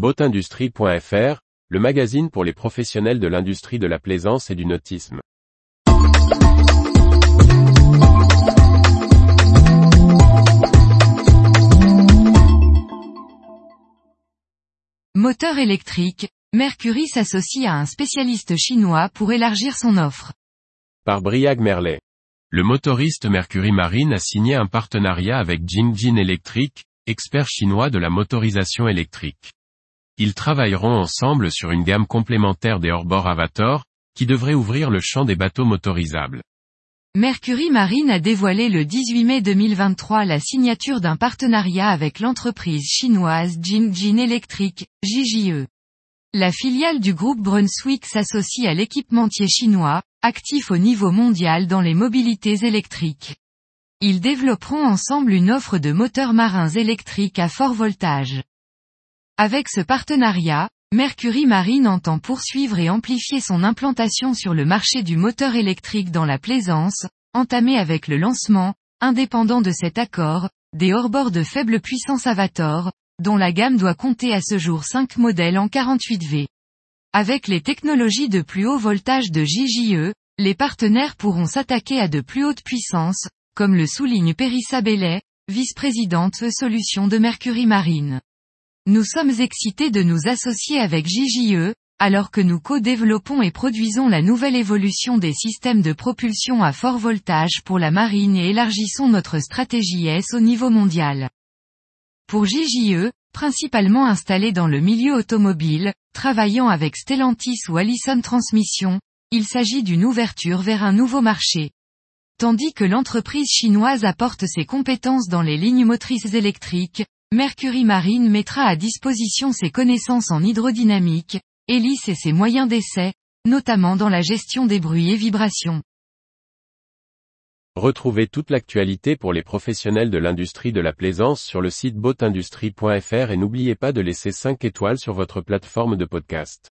Boatindustrie.fr, le magazine pour les professionnels de l'industrie de la plaisance et du nautisme. Moteur électrique, Mercury s'associe à un spécialiste chinois pour élargir son offre. Par Briag Merlet. Le motoriste Mercury Marine a signé un partenariat avec Jingjin Electric, expert chinois de la motorisation électrique. Ils travailleront ensemble sur une gamme complémentaire des hors-bord Avator, qui devrait ouvrir le champ des bateaux motorisables. Mercury Marine a dévoilé le 18 mai 2023 la signature d'un partenariat avec l'entreprise chinoise Jingjin Electric, JJE. La filiale du groupe Brunswick s'associe à l'équipementier chinois, actif au niveau mondial dans les mobilités électriques. Ils développeront ensemble une offre de moteurs marins électriques à fort voltage. Avec ce partenariat, Mercury Marine entend poursuivre et amplifier son implantation sur le marché du moteur électrique dans la plaisance, entamé avec le lancement, indépendant de cet accord, des hors-bords de faible puissance Avator, dont la gamme doit compter à ce jour 5 modèles en 48V. Avec les technologies de plus haut voltage de JJE, les partenaires pourront s'attaquer à de plus hautes puissances, comme le souligne Périssa Bellet, vice-présidente solutions de Mercury Marine. Nous sommes excités de nous associer avec JJE, alors que nous co-développons et produisons la nouvelle évolution des systèmes de propulsion à fort voltage pour la marine et élargissons notre stratégie S au niveau mondial. Pour JJE, principalement installé dans le milieu automobile, travaillant avec Stellantis ou Allison Transmission, il s'agit d'une ouverture vers un nouveau marché. Tandis que l'entreprise chinoise apporte ses compétences dans les lignes motrices électriques, Mercury Marine mettra à disposition ses connaissances en hydrodynamique, hélice et ses moyens d'essai, notamment dans la gestion des bruits et vibrations. Retrouvez toute l'actualité pour les professionnels de l'industrie de la plaisance sur le site boatindustrie.fr et n'oubliez pas de laisser 5 étoiles sur votre plateforme de podcast.